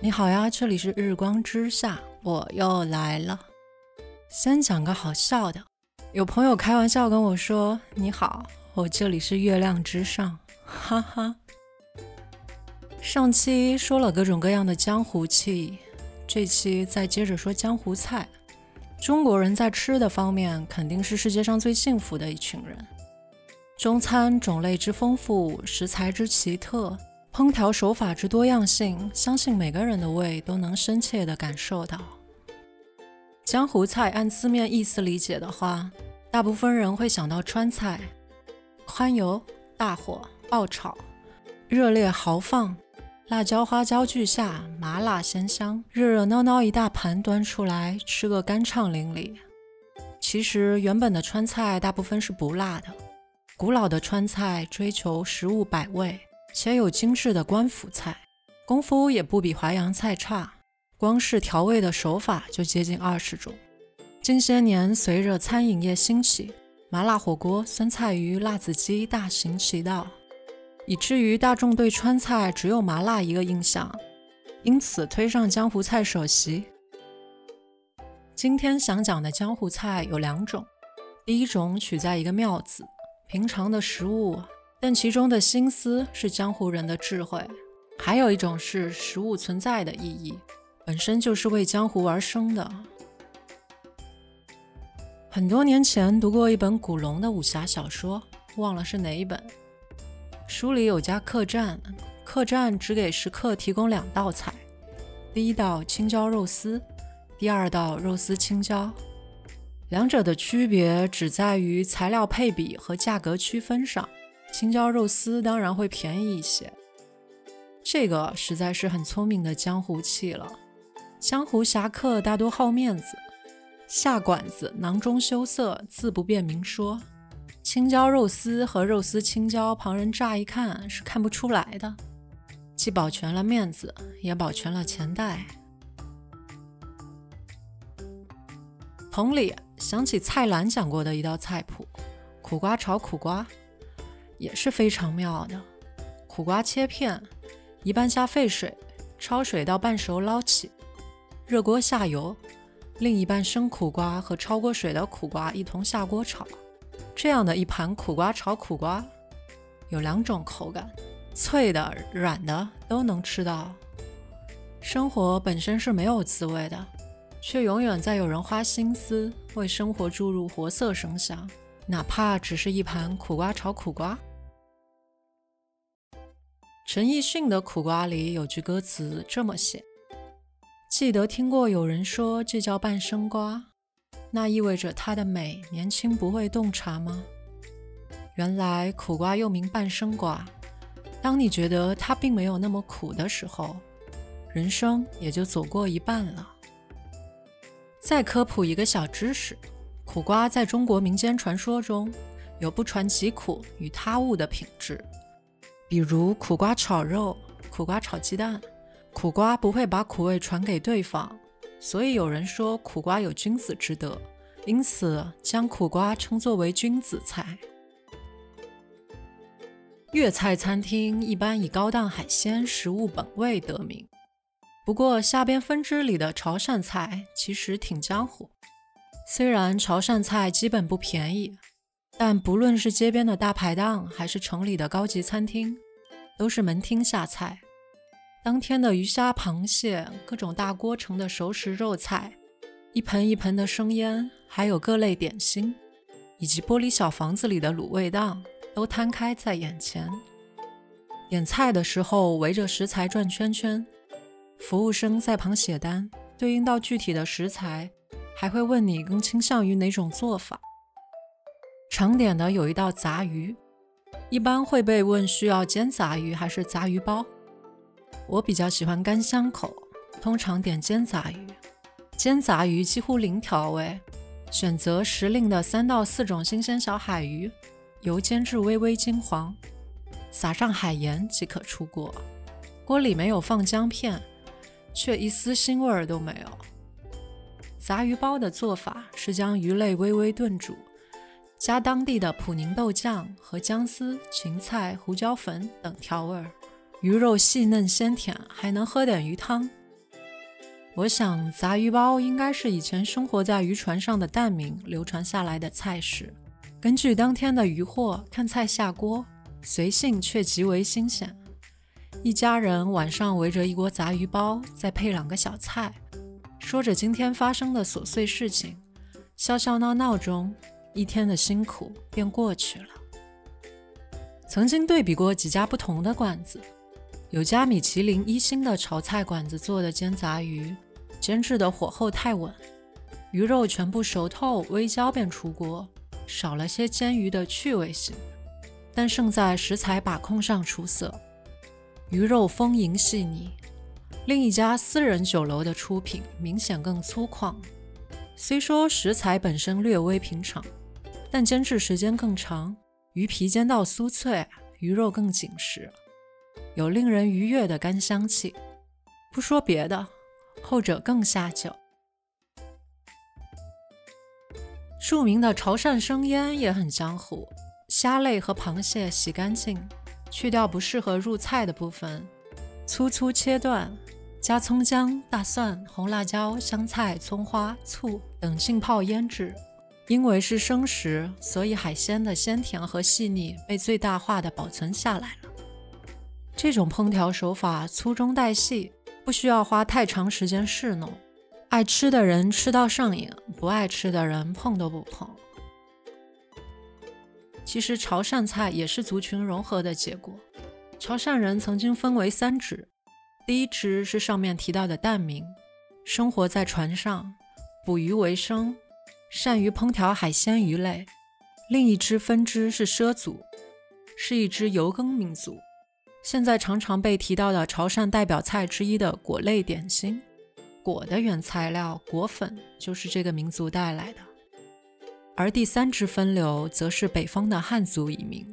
你好呀，这里是日光之下，我又来了。先讲个好笑的，有朋友开玩笑跟我说：“你好，我这里是月亮之上。”哈哈。上期说了各种各样的江湖气，这期再接着说江湖菜。中国人在吃的方面肯定是世界上最幸福的一群人。中餐种类之丰富，食材之奇特。烹调手法之多样性，相信每个人的胃都能深切地感受到。江湖菜按字面意思理解的话，大部分人会想到川菜，宽油、大火爆炒，热烈豪放，辣椒花椒俱下，麻辣鲜香，热热闹闹一大盘端出来，吃个干畅淋漓。其实原本的川菜大部分是不辣的，古老的川菜追求食物百味。且有精致的官府菜，功夫也不比淮扬菜差，光是调味的手法就接近二十种。近些年，随着餐饮业兴起，麻辣火锅、酸菜鱼、辣子鸡大行其道，以至于大众对川菜只有麻辣一个印象，因此推上江湖菜首席。今天想讲的江湖菜有两种，第一种取在一个妙字，平常的食物。但其中的心思是江湖人的智慧，还有一种是食物存在的意义，本身就是为江湖而生的。很多年前读过一本古龙的武侠小说，忘了是哪一本。书里有家客栈，客栈只给食客提供两道菜，第一道青椒肉丝，第二道肉丝青椒，两者的区别只在于材料配比和价格区分上。青椒肉丝当然会便宜一些，这个实在是很聪明的江湖气了。江湖侠客大多好面子，下馆子囊中羞涩，自不便明说。青椒肉丝和肉丝青椒，旁人乍一看是看不出来的，既保全了面子，也保全了钱袋。同理，想起蔡澜讲过的一道菜谱：苦瓜炒苦瓜。也是非常妙的。苦瓜切片，一半下沸水，焯水到半熟捞起，热锅下油，另一半生苦瓜和焯过水的苦瓜一同下锅炒。这样的一盘苦瓜炒苦瓜，有两种口感，脆的、软的都能吃到。生活本身是没有滋味的，却永远在有人花心思为生活注入活色生香，哪怕只是一盘苦瓜炒苦瓜。陈奕迅的《苦瓜》里有句歌词这么写：“记得听过有人说这叫半生瓜，那意味着它的美年轻不会洞察吗？原来苦瓜又名半生瓜。当你觉得它并没有那么苦的时候，人生也就走过一半了。”再科普一个小知识：苦瓜在中国民间传说中有不传其苦与他物的品质。比如苦瓜炒肉、苦瓜炒鸡蛋，苦瓜不会把苦味传给对方，所以有人说苦瓜有君子之德，因此将苦瓜称作为君子菜。粤菜餐厅一般以高档海鲜食物本味得名，不过下边分支里的潮汕菜其实挺江湖。虽然潮汕菜基本不便宜。但不论是街边的大排档，还是城里的高级餐厅，都是门厅下菜。当天的鱼虾螃蟹，各种大锅盛的熟食肉菜，一盆一盆的生腌，还有各类点心，以及玻璃小房子里的卤味档，都摊开在眼前。点菜的时候，围着食材转圈圈，服务生在旁写单，对应到具体的食材，还会问你更倾向于哪种做法。常点的有一道杂鱼，一般会被问需要煎杂鱼还是杂鱼包。我比较喜欢干香口，通常点煎杂鱼。煎杂鱼几乎零调味，选择时令的三到四种新鲜小海鱼，油煎至微微金黄，撒上海盐即可出锅。锅里没有放姜片，却一丝腥味儿都没有。杂鱼包的做法是将鱼类微微炖煮。加当地的普宁豆酱和姜丝、芹菜、胡椒粉等调味儿，鱼肉细嫩鲜甜，还能喝点鱼汤，我想，杂鱼包应该是以前生活在渔船上的蛋民流传下来的菜式。根据当天的渔获，看菜下锅，随性却极为新鲜。一家人晚上围着一锅杂鱼包，再配两个小菜，说着今天发生的琐碎事情，笑笑闹闹中，一天的辛苦便过去了。曾经对比过几家不同的馆子，有家米其林一星的炒菜馆子做的煎杂鱼。煎制的火候太稳，鱼肉全部熟透，微焦便出锅，少了些煎鱼的趣味性，但胜在食材把控上出色，鱼肉丰盈细腻。另一家私人酒楼的出品明显更粗犷，虽说食材本身略微平常，但煎制时间更长，鱼皮煎到酥脆，鱼肉更紧实，有令人愉悦的干香气。不说别的。后者更下酒。著名的潮汕生腌也很江湖，虾类和螃蟹洗干净，去掉不适合入菜的部分，粗粗切断，加葱姜、大蒜、红辣椒、香菜、葱花、醋等浸泡腌制。因为是生食，所以海鲜的鲜甜和细腻被最大化的保存下来了。这种烹调手法粗中带细。不需要花太长时间侍弄，爱吃的人吃到上瘾，不爱吃的人碰都不碰。其实潮汕菜也是族群融合的结果。潮汕人曾经分为三支，第一支是上面提到的蛋民，生活在船上，捕鱼为生，善于烹调海鲜鱼类；另一支分支是畲族，是一支游耕民族。现在常常被提到的潮汕代表菜之一的果类点心，果的原材料果粉就是这个民族带来的。而第三支分流则是北方的汉族移民，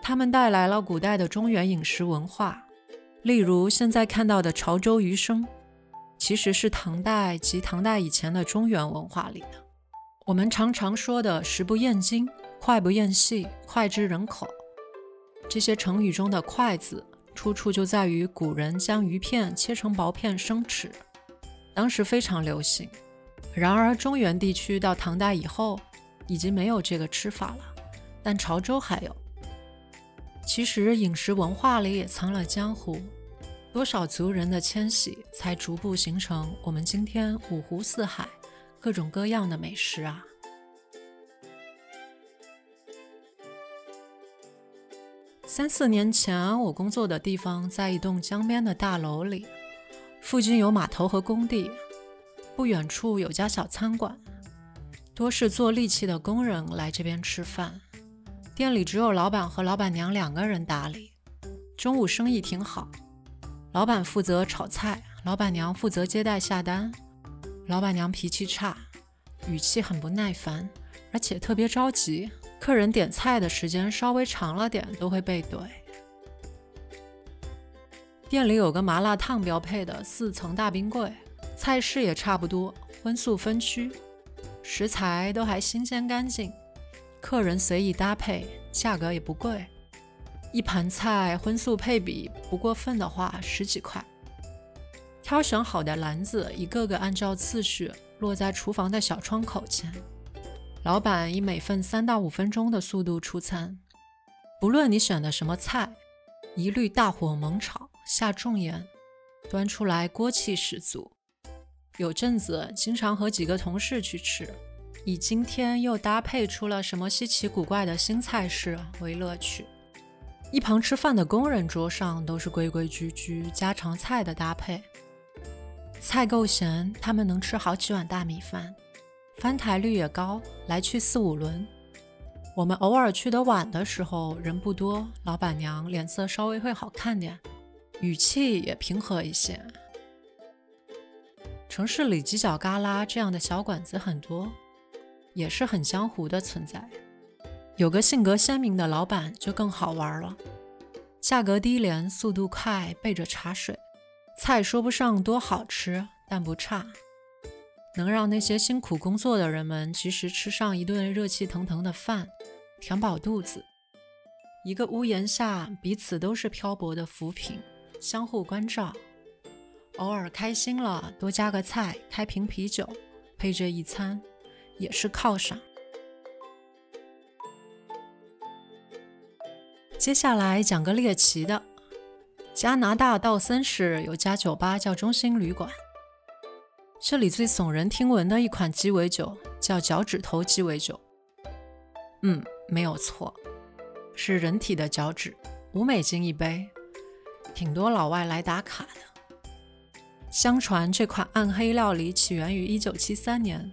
他们带来了古代的中原饮食文化，例如现在看到的潮州鱼生，其实是唐代及唐代以前的中原文化里的。我们常常说的“食不厌精，脍不厌细，脍炙人口”。这些成语中的“筷子”出处就在于古人将鱼片切成薄片生吃，当时非常流行。然而中原地区到唐代以后已经没有这个吃法了，但潮州还有。其实饮食文化里也藏了江湖，多少族人的迁徙才逐步形成我们今天五湖四海各种各样的美食啊！三四年前，我工作的地方在一栋江边的大楼里，附近有码头和工地，不远处有家小餐馆，多是做力气的工人来这边吃饭。店里只有老板和老板娘两个人打理。中午生意挺好，老板负责炒菜，老板娘负责接待下单。老板娘脾气差，语气很不耐烦，而且特别着急。客人点菜的时间稍微长了点，都会被怼。店里有个麻辣烫标配的四层大冰柜，菜式也差不多，荤素分区，食材都还新鲜干净，客人随意搭配，价格也不贵。一盘菜荤素配比不过分的话，十几块。挑选好的篮子，一个个按照次序落在厨房的小窗口前。老板以每份三到五分钟的速度出餐，不论你选的什么菜，一律大火猛炒，下重盐，端出来锅气十足。有阵子经常和几个同事去吃，以今天又搭配出了什么稀奇古怪的新菜式为乐趣。一旁吃饭的工人桌上都是规规矩矩家常菜的搭配，菜够咸，他们能吃好几碗大米饭。翻台率也高，来去四五轮。我们偶尔去的晚的时候，人不多，老板娘脸色稍微会好看点，语气也平和一些。城市里犄角旮旯这样的小馆子很多，也是很江湖的存在。有个性格鲜明的老板就更好玩了，价格低廉，速度快，备着茶水，菜说不上多好吃，但不差。能让那些辛苦工作的人们及时吃上一顿热气腾腾的饭，填饱肚子。一个屋檐下，彼此都是漂泊的浮萍，相互关照。偶尔开心了，多加个菜，开瓶啤酒，配着一餐，也是犒赏。接下来讲个猎奇的，加拿大道森市有家酒吧叫中心旅馆，这里最耸人听闻的一款鸡尾酒叫脚趾头鸡尾酒。嗯，没有错，是人体的脚趾，五美金一杯，挺多老外来打卡的。相传这款暗黑料理起源于1973年，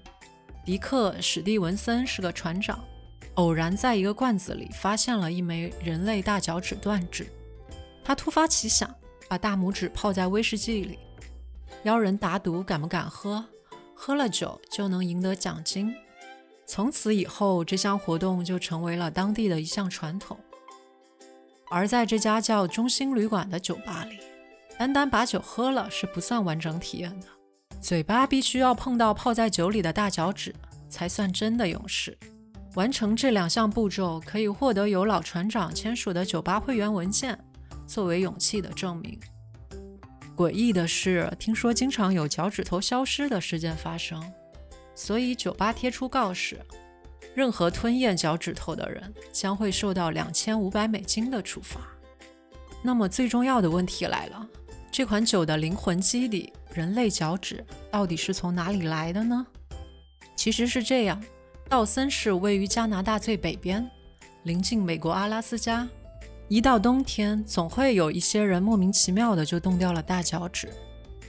迪克·史蒂文森是个船长，偶然在一个罐子里发现了一枚人类大脚趾断指。他突发奇想，把大拇指泡在威士忌里，邀人打赌敢不敢喝，喝了酒就能赢得奖金。从此以后，这项活动就成为了当地的一项传统。而在这家叫中心旅馆的酒吧里，单单把酒喝了是不算完整体验的，嘴巴必须要碰到泡在酒里的大脚趾，才算真的勇士。完成这两项步骤，可以获得由老船长签署的酒吧会员文件，作为勇气的证明。诡异的是，听说经常有脚趾头消失的事件发生，所以酒吧贴出告示：任何吞咽脚趾头的人将会受到两千五百美金的处罚。那么最重要的问题来了。这款酒的灵魂基底——人类脚趾，到底是从哪里来的呢？其实是这样：道森市位于加拿大最北边，临近美国阿拉斯加。一到冬天，总会有一些人莫名其妙的就冻掉了大脚趾。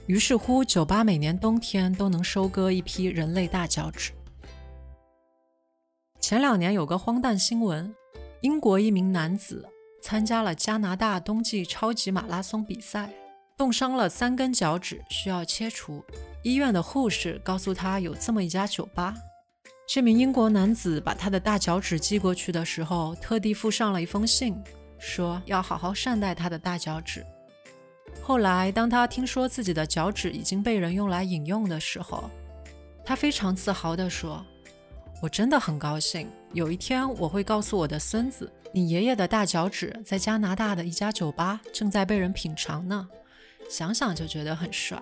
于是乎，酒吧每年冬天都能收割一批人类大脚趾。前两年有个荒诞新闻：英国一名男子参加了加拿大冬季超级马拉松比赛。冻伤了三根脚趾，需要切除。医院的护士告诉他有这么一家酒吧。这名英国男子把他的大脚趾寄过去的时候，特地附上了一封信，说要好好善待他的大脚趾。后来，当他听说自己的脚趾已经被人用来饮用的时候，他非常自豪地说：“我真的很高兴，有一天我会告诉我的孙子，你爷爷的大脚趾在加拿大的一家酒吧正在被人品尝呢。”想想就觉得很帅。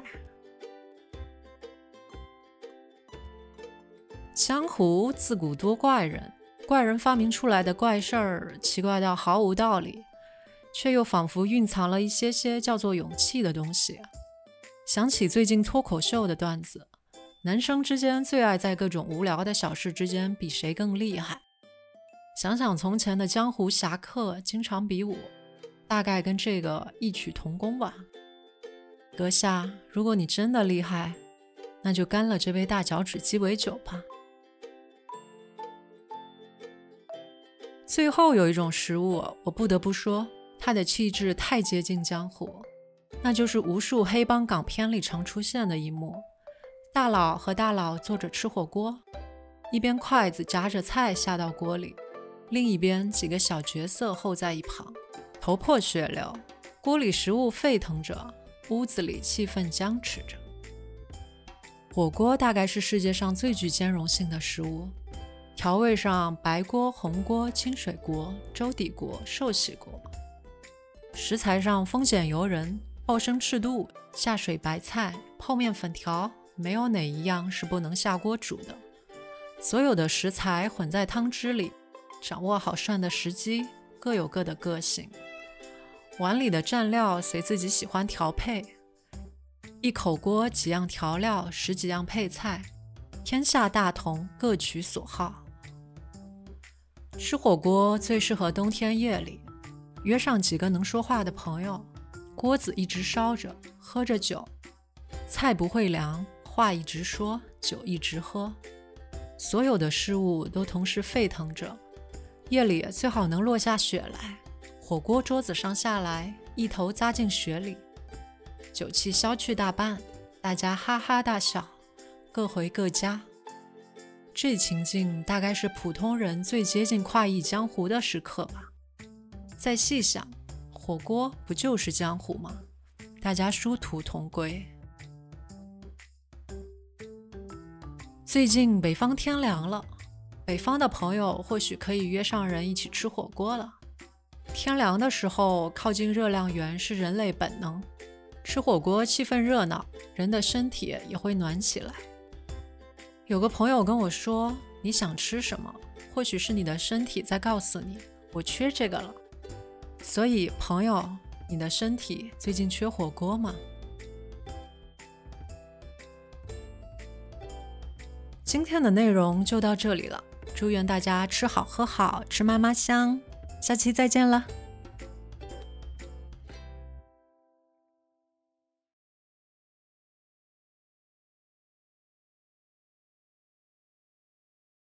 江湖自古多怪人，怪人发明出来的怪事儿，奇怪到毫无道理，却又仿佛蕴藏了一些些叫做勇气的东西。想起最近脱口秀的段子，男生之间最爱在各种无聊的小事之间比谁更厉害。想想从前的江湖侠客经常比武，大概跟这个异曲同工吧。阁下，如果你真的厉害，那就干了这杯大脚趾鸡尾酒吧。最后有一种食物，我不得不说，它的气质太接近江湖，那就是无数黑帮港片里常出现的一幕：大佬和大佬坐着吃火锅，一边筷子夹着菜下到锅里，另一边几个小角色候在一旁，头破血流，锅里食物沸腾着。屋子里气氛僵持着。火锅大概是世界上最具兼容性的食物，调味上白锅、红锅、清水锅、粥底锅、寿喜锅；食材上丰俭由人，爆生赤肚、下水白菜、泡面粉条，没有哪一样是不能下锅煮的。所有的食材混在汤汁里，掌握好涮的时机，各有各的个性。碗里的蘸料随自己喜欢调配，一口锅几样调料，十几样配菜，天下大同，各取所好。吃火锅最适合冬天夜里，约上几个能说话的朋友，锅子一直烧着，喝着酒，菜不会凉，话一直说，酒一直喝，所有的事物都同时沸腾着。夜里最好能落下雪来。火锅桌子上下来，一头扎进雪里，酒气消去大半，大家哈哈大笑，各回各家。这情境大概是普通人最接近快意江湖的时刻吧。再细想，火锅不就是江湖吗？大家殊途同归。最近北方天凉了，北方的朋友或许可以约上人一起吃火锅了。天凉的时候，靠近热量源是人类本能。吃火锅气氛热闹，人的身体也会暖起来。有个朋友跟我说：“你想吃什么？或许是你的身体在告诉你，我缺这个了。”所以，朋友，你的身体最近缺火锅吗？今天的内容就到这里了，祝愿大家吃好喝好，吃嘛嘛香，下期再见了。